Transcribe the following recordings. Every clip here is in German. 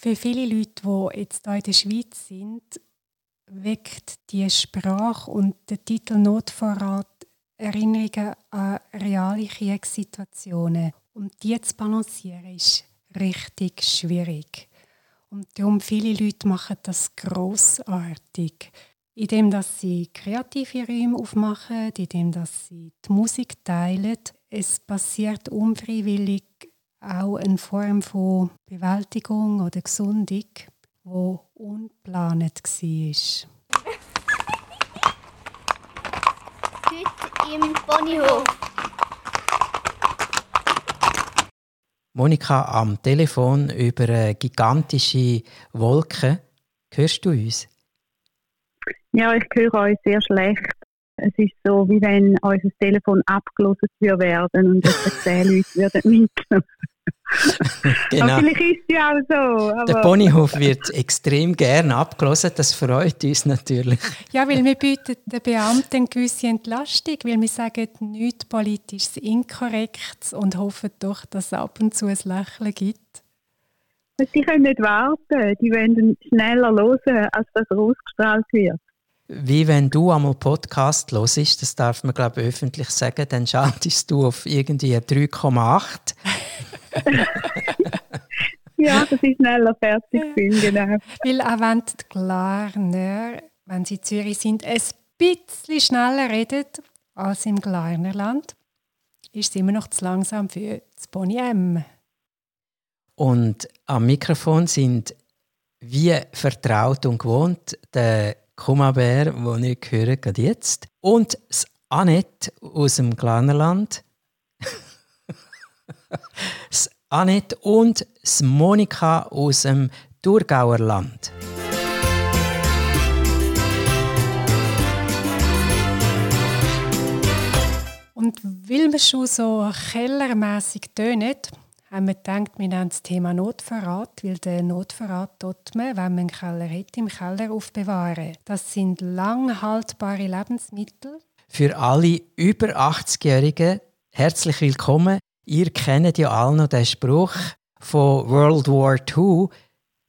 Für viele Leute, die jetzt hier in der Schweiz sind, weckt die Sprache und der Titel Notvorrat Erinnerungen an reale Kriegssituationen. Und die zu balancieren, ist richtig schwierig. Und darum viele Leute machen das großartig, indem dass sie kreative Räume aufmachen, indem dass sie die Musik teilen. Es passiert unfreiwillig auch eine Form von Bewältigung oder Gesundung, wo unplanend war. Heute im Ponyhof. Monika am Telefon über eine gigantische Wolke. Hörst du uns? Ja, ich höre euch sehr schlecht. Es ist so, wie wenn unser Telefon abgelöst werden und etwa zehn Leute würden mitnehmen. genau. Aber vielleicht ist es ja auch so. Aber Der Ponyhof wird extrem gern abgelesen, das freut uns natürlich. Ja, weil wir bieten den Beamten eine gewisse Entlastung, weil wir sagen nichts politisches Inkorrektes und hoffen doch, dass es ab und zu ein Lächeln gibt. Sie können nicht warten, die wollen schneller hören, als das ausgestrahlt wird. Wie wenn du einmal Podcast hörst, das darf man glaube ich öffentlich sagen, dann schaltest du auf irgendwie 3,8 ja, das ist schneller fertig bin, genau. Weil auch wenn die Glarner, wenn sie in Zürich sind, ein bisschen schneller reden als im Glarnerland, ist es immer noch zu langsam für das Pony M. Und am Mikrofon sind wie vertraut und gewohnt der Kumabär, den ich höre gerade jetzt, und das Annette aus dem Glarnerland das Annette und das Monika aus dem Thurgauer Land. Und weil wir schon so kellermässig tönen, haben wir gedacht, wir nennen das Thema Notverrat, weil der Notverrat tut man, wenn man einen Keller hat, im Keller aufbewahren. Das sind lang haltbare Lebensmittel. Für alle über 80-Jährigen herzlich willkommen Ihr kennt ja alle noch den Spruch von World War II,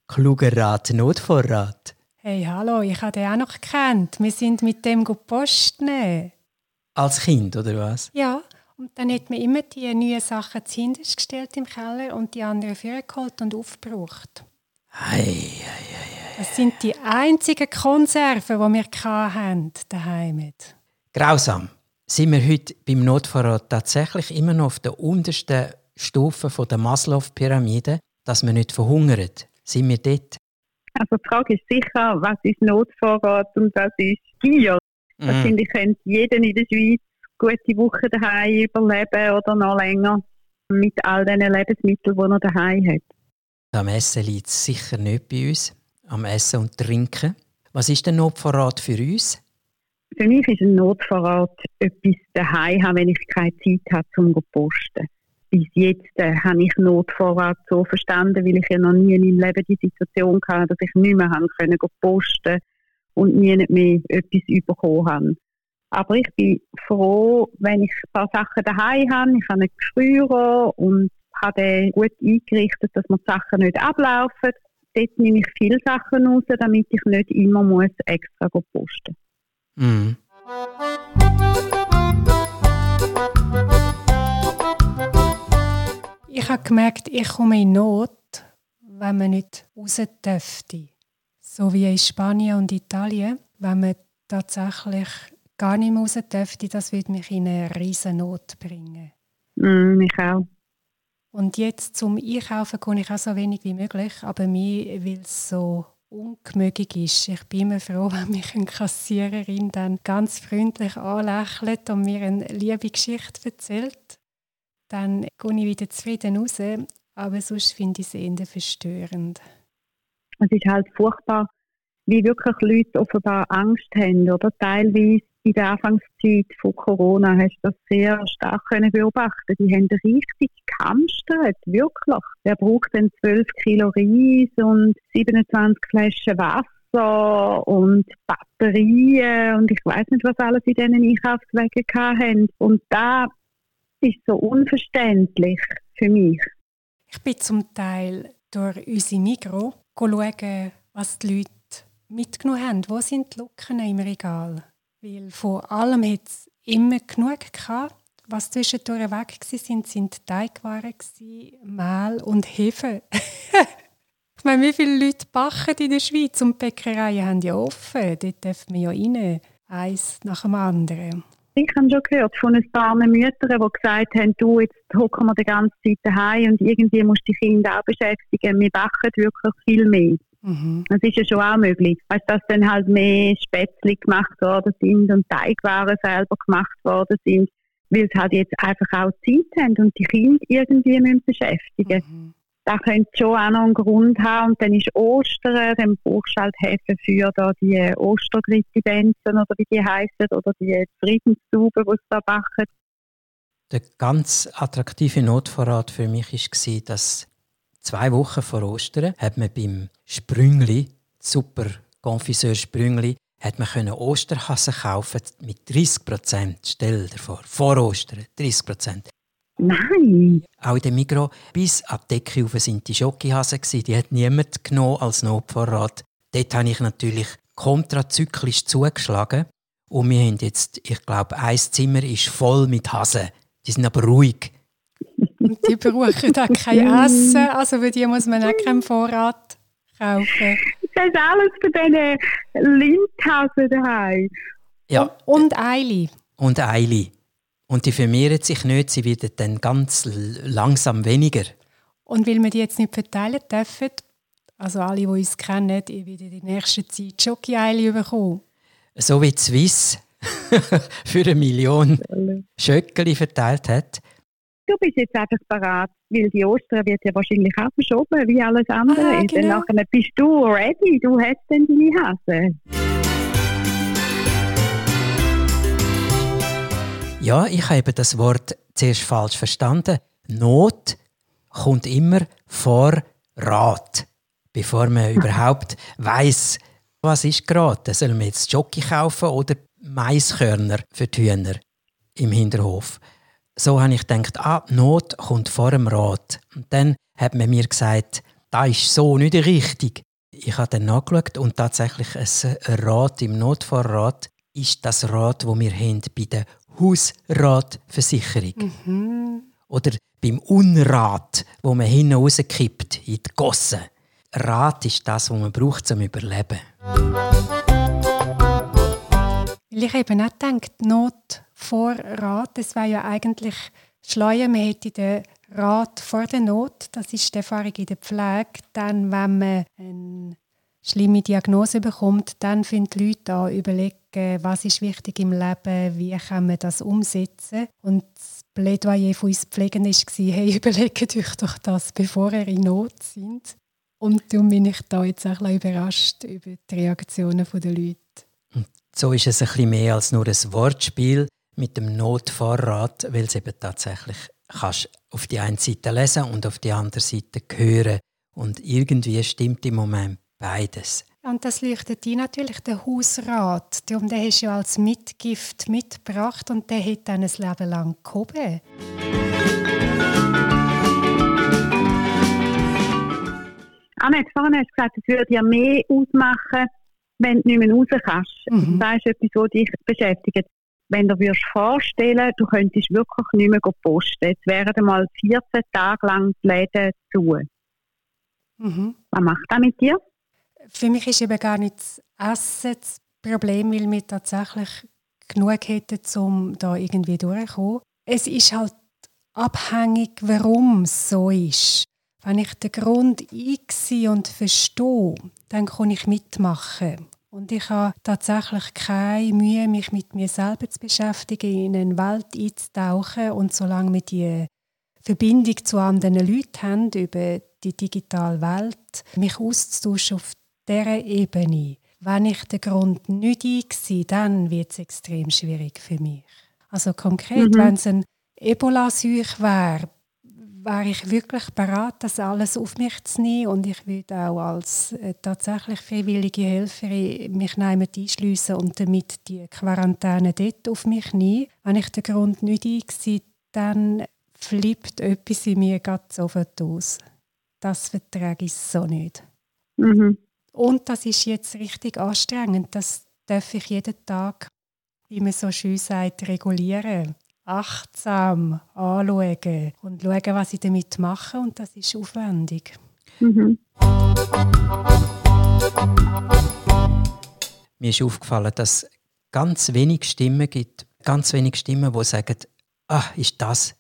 kluger Rat, Notvorrat. Hey, hallo, ich habe den auch noch gekannt. Wir sind mit dem Post nehmen. Als Kind, oder was? Ja, und dann hat man immer die neuen Sachen zuhinterst gestellt im Keller und die anderen vorgeholt und aufgebraucht. Ei, ei, ei, Das sind die einzigen Konserven, die wir hatten, daheim. Grausam sind wir heute beim Notvorrat tatsächlich immer noch auf der untersten Stufe der Maslow-Pyramide, dass wir nicht verhungern. Sind wir dort? Also die Frage ist sicher, was ist Notvorrat und was ist Gier? Mhm. Wahrscheinlich könnte jeder in der Schweiz gute Woche daheim überleben oder noch länger mit all den Lebensmitteln, die er daheim hat. Am Essen liegt es sicher nicht bei uns, am Essen und Trinken. Was ist der Notvorrat für uns? Für mich ist ein Notvorrat etwas daheim haben, wenn ich keine Zeit habe zum zu posten. Bis jetzt äh, habe ich Notvorrat so verstanden, weil ich ja noch nie in meinem Leben die Situation hatte, dass ich nicht mehr haben können posten und nie mehr etwas bekommen habe. Aber ich bin froh, wenn ich ein paar Sachen daheim habe. Ich habe einen Geschrürer und habe den gut eingerichtet, dass mir die Sachen nicht ablaufen. Dort nehme ich viele Sachen raus, damit ich nicht immer muss extra posten muss. Mhm. Ich habe gemerkt, ich komme in Not, wenn man nicht raus dürfte. So wie in Spanien und Italien, wenn man tatsächlich gar nicht mehr raus dürfte, das würde mich in eine riesen Not bringen. Mm, mich auch. Und jetzt zum Einkaufen kann ich auch so wenig wie möglich, aber mir will es so ungemöglich ist. Ich bin immer froh, wenn mich eine Kassiererin dann ganz freundlich anlächelt und mir eine liebe Geschichte erzählt. Dann gehe ich wieder zufrieden raus, aber sonst finde ich es eher verstörend. Es ist halt furchtbar, wie wirklich Leute offenbar Angst haben, oder? Teilweise in der Anfangszeit von Corona hast du das sehr stark können beobachten. Die haben richtig gehamstert, wirklich. Wer braucht denn 12 Kilo Reis und 27 Flaschen Wasser und Batterien und ich weiß nicht, was alles in diesen Einkaufswegen haben. Und da ist so unverständlich für mich. Ich bin zum Teil durch unsere Migros schauen, was die Leute mitgenommen haben. Wo sind die Lücken im Regal? Weil von allem hat es immer genug gehabt. Was zwischendurch weg sind, sind Teigwaren, Mehl und Hefe. ich meine, wie viele Leute backen in der Schweiz und Bäckereien haben ja offen. Dort dürfen wir ja rein, eins nach dem anderen. Ich habe schon gehört von ein paar Müttern, die gesagt haben, du, jetzt hocken wir die ganze Zeit daheim und irgendwie musst du die Kinder auch beschäftigen. Wir backen wirklich viel mehr. Mhm. Das ist ja schon auch möglich. Weißt, dass dann halt mehr Spätzle gemacht worden sind und Teigwaren selber gemacht worden sind, weil sie halt jetzt einfach auch Zeit haben und die Kinder irgendwie müssen beschäftigen mhm. Da könnte schon auch noch einen Grund haben. Und dann ist Ostern, dann brauchst du halt Hefe für da die Ostergritti-Benzen oder wie die heißen oder die Friedenstauben, die sie da backen. Der ganz attraktive Notvorrat für mich war, dass zwei Wochen vor Ostern hat man beim Sprüngli, super Confiseur Sprüngli, hat man können Osterhasen kaufen mit 30 Prozent. Stell dir vor, vor Ostern 30 Prozent. Nein. Auch in der Migros bis an die Decke rauf sind die Schokihasen Die hat niemand genommen als Notvorrat. Dort habe ich natürlich kontrazyklisch zugeschlagen. Und wir haben jetzt, ich glaube, ein Zimmer ist voll mit Hasen. Die sind aber ruhig. Und die brauchen auch kein Essen. Also für die muss man auch keinen Vorrat kaufen. Das ist alles für diese Lindhasen daheim. Ja. Und Eili. Und Eili. Und die vermehren sich nicht, sie werden dann ganz langsam weniger. Und weil wir die jetzt nicht verteilen dürfen, also alle, die uns kennen, ich werde in der nächsten Zeit Schoki-Eili bekommen. So wie die Swiss für eine Million Schöckeli verteilt hat, du bist jetzt einfach parat, weil die Ostern wird ja wahrscheinlich auch verschoben, wie alles andere. Ah, genau. Dann bist du ready, du hast dann deine Hase. Ja, ich habe das Wort zuerst falsch verstanden. Not kommt immer vor Rat, bevor man überhaupt weiß, was ist gerade. Sollen wir jetzt Jockey kaufen oder Maiskörner für die Hühner im Hinterhof? So habe ich gedacht, ah, Not kommt vor dem Rat. Und dann hat man mir gesagt, da ist so nicht richtig. Ich habe dann nachgeschaut und tatsächlich ein Rat im Notfallrat ist das Rat, wo wir haben bei der Hausratversicherung. Mhm. Oder beim Unrat, wo man hinten rauskippt in die Gosse. Rat ist das, was man braucht zum Überleben. Weil ich eben auch gedacht, Not vor Rat. Das wäre ja eigentlich schleuer. Man hätte den Rat vor der Not. Das ist die Erfahrung in der Pflege. Dann, wenn man eine schlimme Diagnose bekommt, dann finden die Leute an, überlegen, was ist wichtig im Leben, wie kann man das umsetzen. Und das Plädoyer von uns Pflegenden war, hey, überlegt euch doch das, bevor ihr in Not sind. Und darum bin ich da jetzt auch ein überrascht über die Reaktionen der Leute. So ist es ein bisschen mehr als nur ein Wortspiel mit dem Notfahrrad, weil es eben tatsächlich kannst auf die eine Seite lesen und auf die andere Seite hören. Und irgendwie stimmt im Moment beides. Und das leuchtet ein natürlich der Hausrat. Darum, der hast du ja als Mitgift mitgebracht und der hat dann ein Leben lang gehoben. Annette, vorhin hast du gesagt, es würde ja mehr ausmachen, wenn du nicht mehr raus kannst. Mhm. Das ist etwas, was dich beschäftigt wenn du dir vorstellen du könntest wirklich nicht mehr posten. Jetzt wären mal 14 Tage lang die Läden zu. Mhm. Was macht das mit dir? Für mich ist eben gar nicht das Essen das Problem, weil wir tatsächlich genug hätten, um da irgendwie durchzukommen. Es ist halt abhängig, warum es so ist. Wenn ich den Grund einsehe und verstehe, dann kann ich mitmachen. Und ich habe tatsächlich keine Mühe, mich mit mir selber zu beschäftigen, in eine Welt einzutauchen. Und solange wir die Verbindung zu anderen Leuten haben, über die digitale Welt, mich auszutauschen auf dieser Ebene, wenn ich den Grund nicht einsehe, dann wird es extrem schwierig für mich. Also konkret, mhm. wenn es ein Ebola-Seuch wäre, wäre ich wirklich bereit, das alles auf mich zu nehmen und ich würde auch als äh, tatsächlich freiwillige Helferin mich niemand einschliessen und damit die Quarantäne dort auf mich nehmen. Wenn ich den Grund nicht einsehe, dann flippt etwas in mir ganz sofort aus. das vertrage ich so nicht. Mhm. Und das ist jetzt richtig anstrengend. Das darf ich jeden Tag, wie man so schön sagt, regulieren. Achtsam anschauen und schauen, was ich damit mache. Und das ist aufwendig. Mhm. Mir ist aufgefallen, dass es ganz wenig Stimmen gibt, ganz wenig Stimmen, die sagen, ah, ist das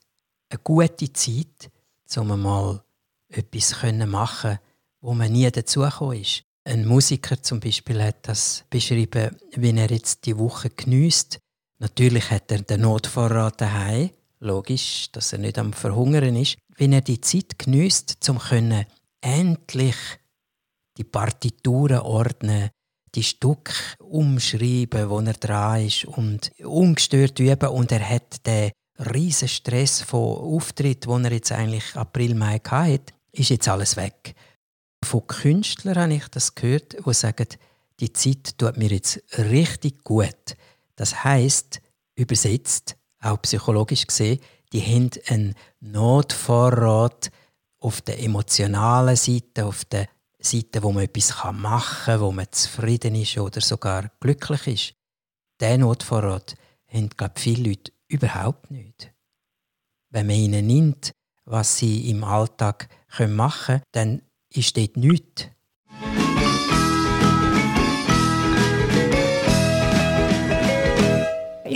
eine gute Zeit, um mal etwas zu machen, wo man nie dazugekommen ist. Ein Musiker zum Beispiel hat das beschrieben, wie er jetzt die Woche geniesst. Natürlich hat er den Notvorrat daheim, logisch, dass er nicht am Verhungern ist. Wenn er die Zeit geniesst, um endlich die Partituren ordnen, die Stück umschreiben, wo er dran ist und ungestört üben und er hat den riesen Stress von Auftritt, wo er jetzt eigentlich April Mai hatte, ist jetzt alles weg. Von Künstlern habe ich das gehört, die sagen, die Zeit tut mir jetzt richtig gut. Das heißt, übersetzt, auch psychologisch gesehen, die haben einen Notvorrat auf der emotionalen Seite, auf der Seite, wo man etwas machen kann, wo man zufrieden ist oder sogar glücklich ist. Diesen Notvorrat haben, glaube ich, viele Leute überhaupt nicht. Wenn man ihnen nimmt, was sie im Alltag machen können, dann ist dort nichts.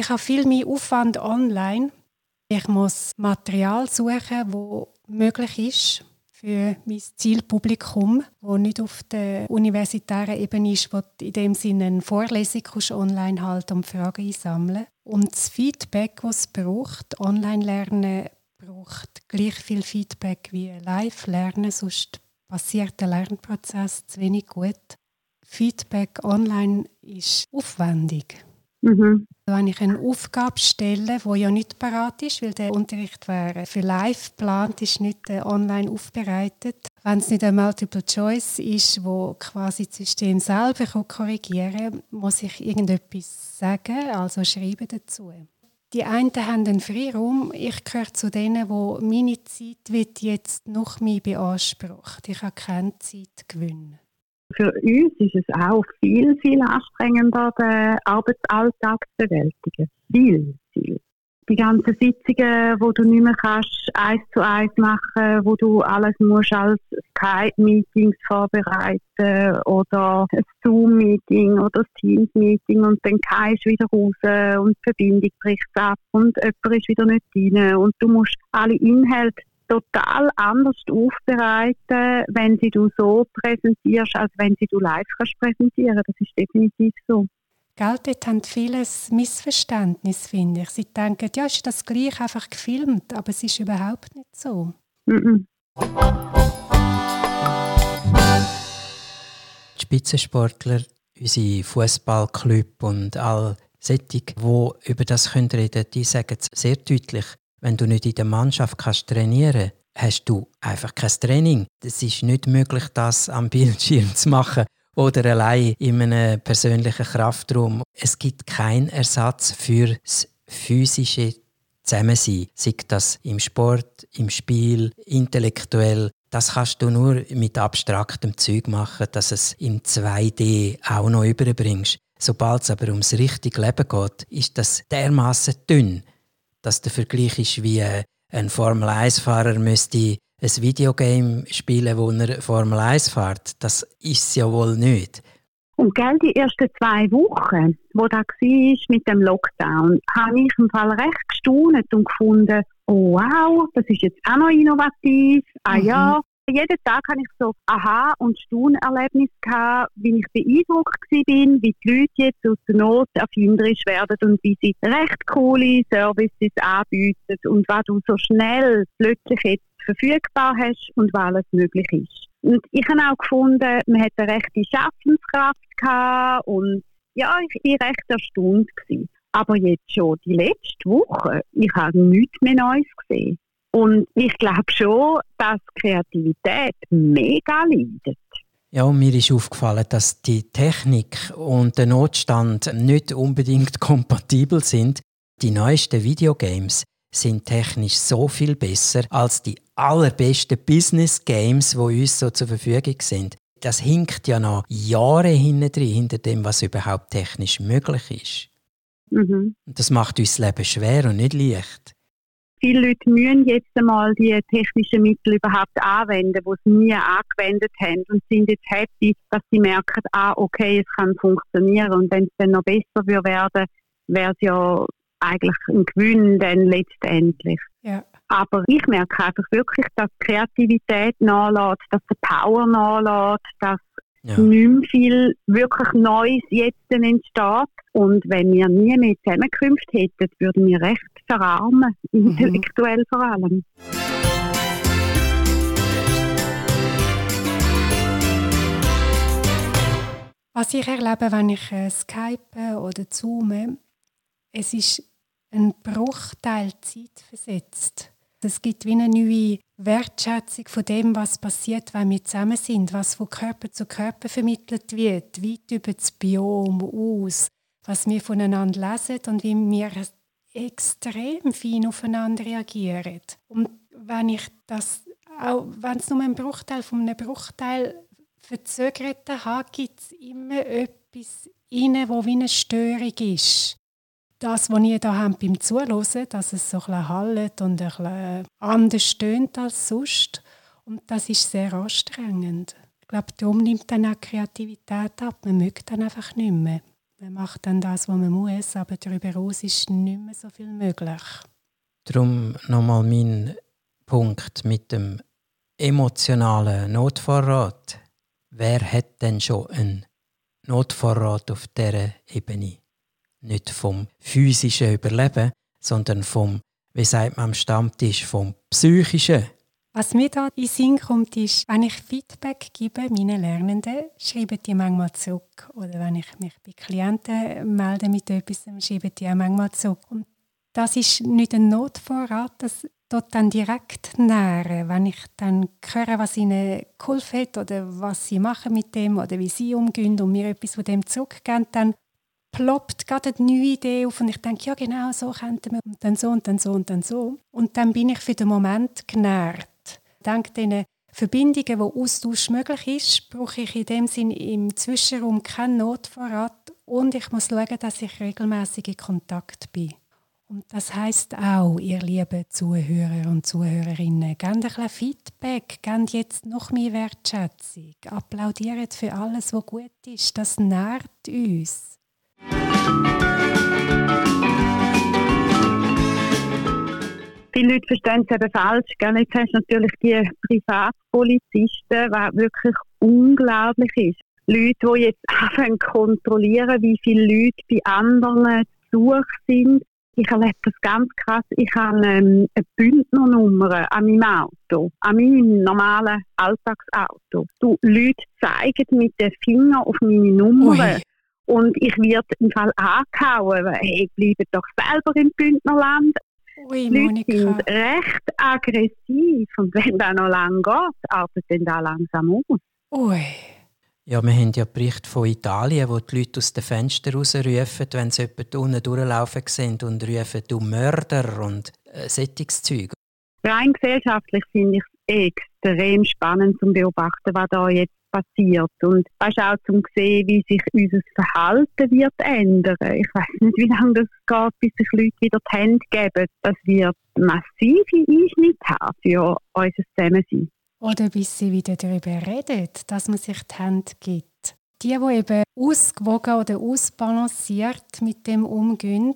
Ich habe viel mehr Aufwand online. Ich muss Material suchen, wo möglich ist für mein Zielpublikum, wo nicht auf der universitären Ebene ist, wo in dem Sinne eine Vorlesung online halten und Fragen einsammeln. Und das Feedback, das es braucht, Online-Lernen braucht gleich viel Feedback wie Live-Lernen, sonst passiert der Lernprozess zu wenig gut. Feedback online ist aufwendig. Mhm. Wenn ich eine Aufgabe stelle, die ja nicht parat ist, weil der Unterricht wäre für live geplant, ist nicht äh, online aufbereitet. Wenn es nicht ein Multiple Choice ist, wo quasi das System selber korrigieren kann, muss ich irgendetwas sagen, also schreiben dazu. Die einen haben einen Freiraum. Ich gehöre zu denen, wo meine Zeit wird jetzt noch mehr beansprucht. Ich habe keine Zeit gewinnen. Für uns ist es auch viel, viel anstrengender, den Arbeitsalltag zu bewältigen. Viel, viel. Die ganzen Sitzungen, wo du nicht mehr kannst, eins zu eins machen, wo du alles musst als Skype-Meetings vorbereiten oder ein Zoom-Meeting oder ein Teams-Meeting und dann gehst du wieder raus und die Verbindung bricht ab und jemand ist wieder nicht drin und du musst alle Inhalte total anders aufbereiten, wenn sie du so präsentierst, als wenn sie du live kannst präsentieren. Das ist definitiv so. Gell, dort haben vieles Missverständnis, finde ich. Sie denken, ja, ist das gleich einfach gefilmt, aber es ist überhaupt nicht so. Mm -mm. Die Spitzensportler, unsere Fußballclub und all solche, die über das reden können, die sagen es sehr deutlich. Wenn du nicht in der Mannschaft kannst trainieren hast du einfach kein Training. Es ist nicht möglich, das am Bildschirm zu machen oder allein in einem persönlichen Kraftraum. Es gibt keinen Ersatz für das physische Zusammensein. Sei das im Sport, im Spiel, intellektuell. Das kannst du nur mit abstraktem Zeug machen, dass es in 2D auch noch überbringst. Sobald es aber ums richtige Leben geht, ist das dermaßen dünn dass der Vergleich ist wie äh, ein Formel-1-Fahrer müsste ein Videogame spielen, wo er Formel 1 fährt. Das ist es ja wohl nicht. Und gell, die ersten zwei Wochen, wo da war mit dem Lockdown, habe ich im Fall recht gestaunt und gefunden, oh wow, das ist jetzt auch noch innovativ. Ah mhm. Jeden Tag hatte ich so Aha- und Staunerlebnis gehabt, wie ich beeindruckt war, wie die Leute jetzt aus der Not erfinderisch werden und wie sie recht coole Services anbieten und was du so schnell plötzlich jetzt verfügbar hast und was alles möglich ist. Und ich habe auch gefunden, man hat eine rechte Schaffenskraft gehabt und ja, ich war recht erstaunt. Gewesen. Aber jetzt schon die letzte Woche, ich habe nichts mehr Neues gesehen. Und ich glaube schon, dass Kreativität mega leidet. Ja, mir ist aufgefallen, dass die Technik und der Notstand nicht unbedingt kompatibel sind. Die neuesten Videogames sind technisch so viel besser als die allerbesten Business Games, die uns so zur Verfügung sind. Das hinkt ja noch Jahre hinten drin, hinter dem, was überhaupt technisch möglich ist. Mhm. Das macht uns das Leben schwer und nicht leicht. Viele Leute müssen jetzt einmal die technischen Mittel überhaupt anwenden, die sie nie angewendet haben und sind jetzt happy, dass sie merken, ah, okay, es kann funktionieren und wenn es dann noch besser werden wäre es ja eigentlich ein Gewinn dann letztendlich. Ja. Aber ich merke einfach wirklich, dass die Kreativität nachlässt, dass die Power nachlässt, dass ja. nicht mehr viel wirklich Neues jetzt entsteht. Und wenn wir nie mehr Zusammenkünfte hätten, würden wir recht verarmen, mhm. intellektuell vor allem. Was ich erlebe, wenn ich äh, Skype oder Zoome, es ist ein Bruchteil Zeit versetzt. Es gibt wie eine neue Wertschätzung von dem, was passiert, wenn wir zusammen sind, was von Körper zu Körper vermittelt wird, weit über das Biom aus, was wir voneinander lesen und wie wir extrem fein aufeinander reagieren. Und wenn ich das, auch wenn es nur ein Bruchteil von einem Bruchteil verzögert habe, gibt es immer etwas inne, wo wie eine Störung ist das, was ihr da habt beim Zuhören, dass es so ein hallt und ein bisschen anders stöhnt als sonst. Und das ist sehr anstrengend. Ich glaube, darum nimmt dann auch Kreativität ab. Man mögt dann einfach nicht mehr. Man macht dann das, was man muss, aber darüber hinaus ist nicht mehr so viel möglich. Darum nochmal mein Punkt mit dem emotionalen Notvorrat. Wer hat denn schon einen Notvorrat auf dieser Ebene? Nicht vom physischen Überleben, sondern vom, wie sagt man am Stammtisch, vom psychischen. Was mir da in Sinn kommt, ist, wenn ich Feedback gebe meinen Lernenden, schreiben die manchmal zurück. Oder wenn ich mich bei Klienten melde mit etwas, schreiben die auch manchmal zurück. Und das ist nicht ein Notvorrat, das dort dann direkt nähren, wenn ich dann höre, was ihnen geholfen hat oder was sie machen mit dem oder wie sie umgehen und mir etwas von dem zurückgeben, dann ploppt gerade eine neue Idee auf und ich denke, ja genau, so könnten wir und dann so und dann so und dann so. Und dann bin ich für den Moment genährt. Dank diesen Verbindungen, wo Austausch möglich ist, brauche ich in dem Sinn im Zwischenraum keinen Notvorrat und ich muss schauen, dass ich regelmäßig in Kontakt bin. Und das heißt auch, ihr lieben Zuhörer und Zuhörerinnen, gebt ein bisschen Feedback, gebt jetzt noch mehr Wertschätzung, applaudiert für alles, was gut ist, das nährt uns. Viele Leute verstehen es eben falsch. Jetzt hast du natürlich die Privatpolizisten, was wirklich unglaublich ist. Leute, die jetzt anfangen kontrollieren, wie viele Leute bei anderen zu sind. Ich erlebe das ganz krass. Ich habe ähm, eine Bündnernummer an meinem Auto, an meinem normalen Alltagsauto. Du, Leute zeigen mit den Fingern auf meine Nummer. Ui. Und ich werde im Fall angehauen, weil, hey, bleibe doch selber im Bündnerland. Ui, die Leute sind recht aggressiv und wenn das noch lange geht, artet dann da langsam aus. Ui. Ja, wir haben ja Berichte von Italien, wo die Leute aus den Fenstern rausrufen, wenn sie jemanden unten durchlaufen sehen und rufen, du Mörder und äh, Zeug. Rein gesellschaftlich finde ich es extrem spannend zu beobachten, was da jetzt passiert. Und weißt auch zum sehen, wie sich unser Verhalten wird ändern. Ich weiß nicht, wie lange das geht, bis sich Leute wieder die Hände geben. Das wird massive Einschnitte haben für unser Zusammensein. Oder bis sie wieder darüber reden, dass man sich die Hände gibt. Die, die eben ausgewogen oder ausbalanciert mit dem umgehen,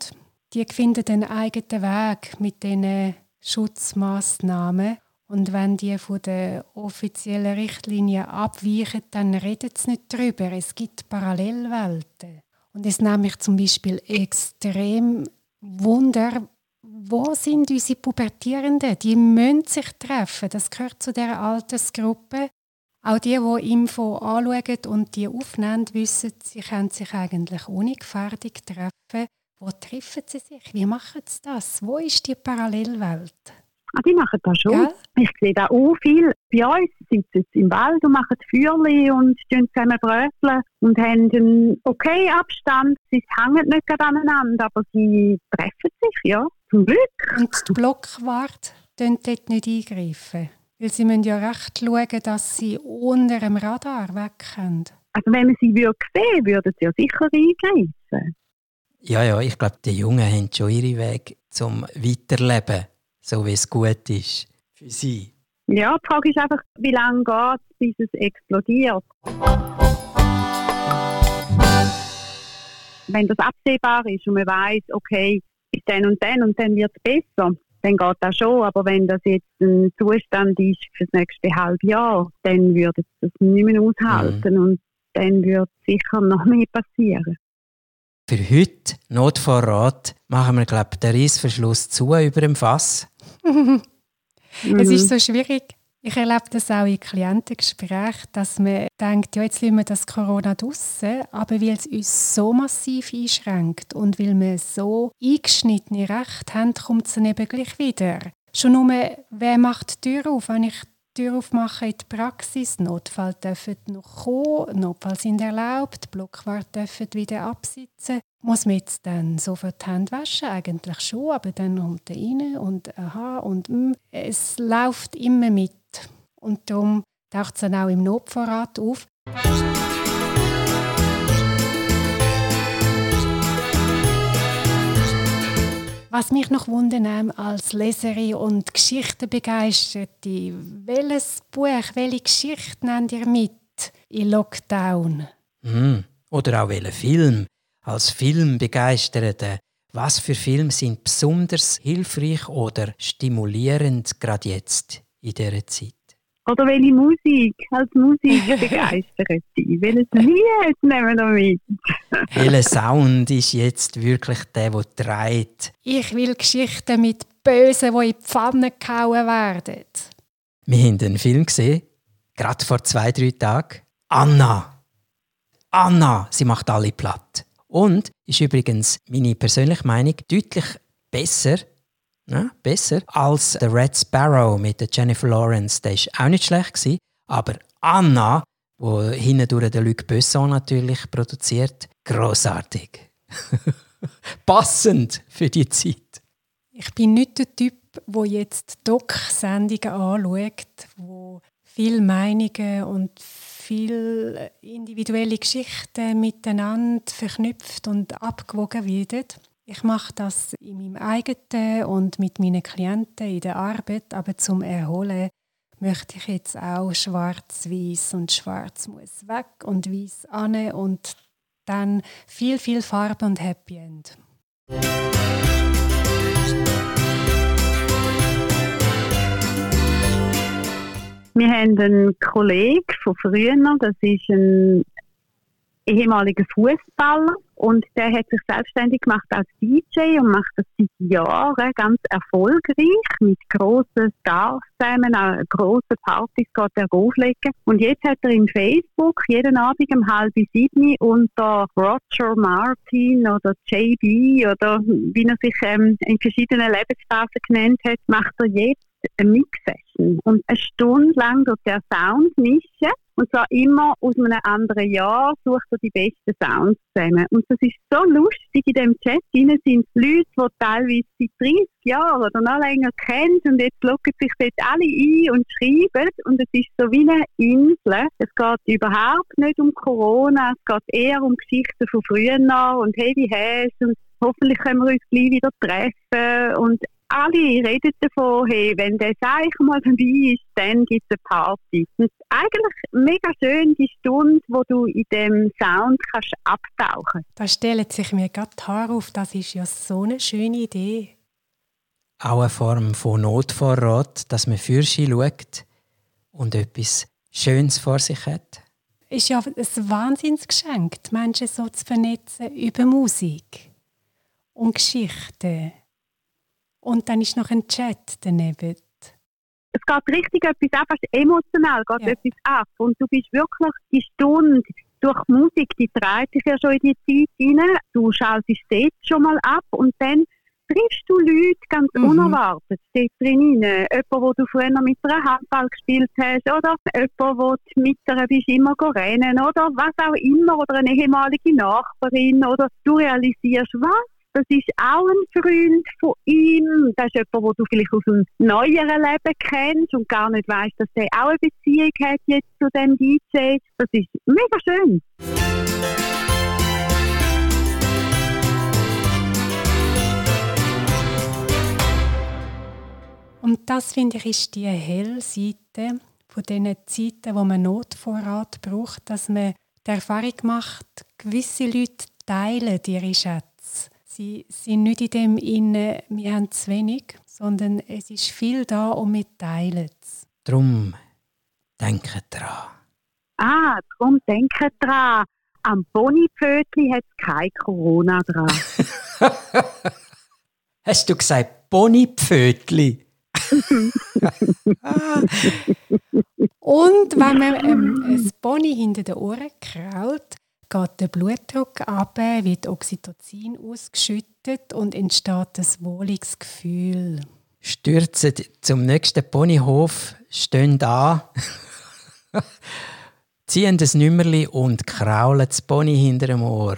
die finden den eigenen Weg mit diesen Schutzmaßnahmen und wenn die von der offiziellen Richtlinie abweichen, dann redet es nicht darüber. Es gibt Parallelwelten. Und es nimmt mich zum Beispiel extrem Wunder, wo sind unsere Pubertierenden? Die müssen sich treffen. Das gehört zu der Altersgruppe. Auch die, die Info anschauen und die aufnehmen, wissen, sie können sich eigentlich ohne Gefährdung treffen. Wo treffen sie sich? Wie machen sie das? Wo ist die Parallelwelt? Ah, die machen das schon. Gell? Ich sehe da auch viel. Bei uns sitzen sie im Wald und machen Feuerchen und zusammen bröteln und haben einen okay Abstand. Sie hängen nicht aneinander, aber sie treffen sich, ja. Zum Glück. Und die Blockwart dort nicht eingreifen. Weil sie müssen ja recht schauen, dass sie unter dem Radar wegkommen. Also wenn man sie würde sehen würden sie ja sicher eingreifen. Ja, ja, ich glaube, die Jungen haben schon ihre Weg zum Weiterleben, so wie es gut ist für sie. Ja, die Frage ist einfach, wie lange geht es, bis es explodiert. Wenn das absehbar ist und man weiß, okay, bis dann und dann und dann wird es besser, dann geht das schon. Aber wenn das jetzt ein Zustand ist für das nächste halbe Jahr, dann würde es das nicht mehr aushalten mhm. und dann würde sicher noch mehr passieren. Für heute, Notvorrat, machen wir, glaube ich, den Reissverschluss zu über dem Fass. Es ist so schwierig. Ich erlebe das auch in Klientengesprächen, dass man denkt, ja, jetzt lassen wir das Corona draussen, aber weil es uns so massiv einschränkt und weil wir so eingeschnittene Rechte haben, kommt es dann eben gleich wieder. Schon nur, wer macht die Tür auf? Wenn ich Tür aufmache in die Praxis, Notfall dürfen noch kommen, Notfall sind erlaubt, Blockwart dürfen wieder absitzen. Muss man jetzt dann sofort die Hände waschen? Eigentlich schon, aber dann kommt er rein und aha und mm, es läuft immer mit. Und darum taucht es dann auch im Notvorrat auf. Was mich noch wundert als Leserin und Geschichtenbegeisterte, welches Buch, welche Geschichte nennt ihr mit in Lockdown? Mm. Oder auch welchen Film? Als Filmbegeisterte, was für Filme sind besonders hilfreich oder stimulierend gerade jetzt in dieser Zeit? Oder welche Musik als Musik begeistert sie? Welches Lied nehmen wir mit? Welcher Sound ist jetzt wirklich der, der trägt? Ich will Geschichten mit Bösen, die in die Pfanne gehauen werden. Wir haben einen Film gesehen, gerade vor zwei, drei Tagen. Anna. Anna, sie macht alle platt. Und ist übrigens meine persönliche Meinung deutlich besser ja, besser als The Red Sparrow mit der Jennifer Lawrence. Der war auch nicht schlecht. Gewesen, aber Anna, wo hinten durch den Luc Besson natürlich produziert, großartig. Passend für die Zeit. Ich bin nicht der Typ, wo jetzt Doc-Sendungen anschaut, wo viele Meinungen und viele individuelle Geschichten miteinander verknüpft und abgewogen werden. Ich mache das in meinem eigenen und mit meinen Klienten in der Arbeit, aber zum Erholen möchte ich jetzt auch schwarz-weiß und schwarz muss weg und weiß an und dann viel, viel Farbe und Happy End. Wir haben einen Kollegen von früher, das ist ein ehemaliger Fußballer und der hat sich selbstständig gemacht als DJ und macht das seit Jahren ganz erfolgreich mit grossen Stars zusammen, auch grossen Partys geht er auflegen. Und jetzt hat er in Facebook jeden Abend um halb sieben unter Roger Martin oder JB oder wie er sich ähm, in verschiedenen Lebensphasen genannt hat, macht er jetzt eine Mix-Session. Und eine Stunde lang durch der Sound mischen und zwar immer aus einem anderen Jahr sucht er die besten Sounds zusammen. Und das ist so lustig, in dem Chat. Hinein sind Leute, die teilweise seit 30 Jahren oder noch länger kennen. Und jetzt loggen sich dort alle ein und schreiben. Und es ist so wie eine Insel. Es geht überhaupt nicht um Corona, es geht eher um Geschichten von früher und Heavy Hash und hoffentlich können wir uns gleich wieder treffen. Und alle reden davon, hey, wenn der Seich mal dabei ist, dann gibt es eine Party. Und eigentlich mega schön die Stunde, wo du in dem Sound kannst abtauchen Da stellt sich mir gerade die Haare auf, das ist ja so eine schöne Idee. Auch eine Form von Notvorrat, dass man für sie schaut und etwas Schönes vor sich hat. Ist ja ein Wahnsinnsgeschenk, die Menschen so zu vernetzen über Musik und Geschichten. Und dann ist noch ein Chat daneben. Es geht richtig etwas ab, emotional geht ja. etwas ab. Und du bist wirklich die Stunde durch Musik, die treibt dich ja schon in die Zeit hinein. Du schaltest dort schon mal ab und dann triffst du Leute ganz mhm. unerwartet dort drin rein. Jemand, wo du früher mit einer Handball gespielt hast oder jemand, wo du mit einer bist immer rennen oder was auch immer oder eine ehemalige Nachbarin oder du realisierst, was Das ist auch ein Freund von ihm. Das ist jemand, den du vielleicht aus einem neueren Leben kennst und gar nicht weißt, dass er auch eine Beziehung hat jetzt zu dem DJ. Das ist mega schön. Und das finde ich ist die helle Seite von diesen Zeiten, wo man Notvorrat braucht, dass man die Erfahrung macht, gewisse Leute teilen ihre Schätze. Sie sind nicht in dem Innen, wir haben zu wenig, sondern es ist viel da und wir teilen es. Drum denken dran. Ah, darum denken dran. Am Bonipfötli hat es kein Corona dran. Hast du gesagt Bonipfötli? Und wenn man ähm, ein Pony hinter den Ohren kraut, geht der Blutdruck ab, wird Oxytocin ausgeschüttet und entsteht ein wohliges Gefühl. Stürzen zum nächsten Ponyhof, stehen da, ziehen das Nümmerli und kraulen das Pony hinter dem Ohr.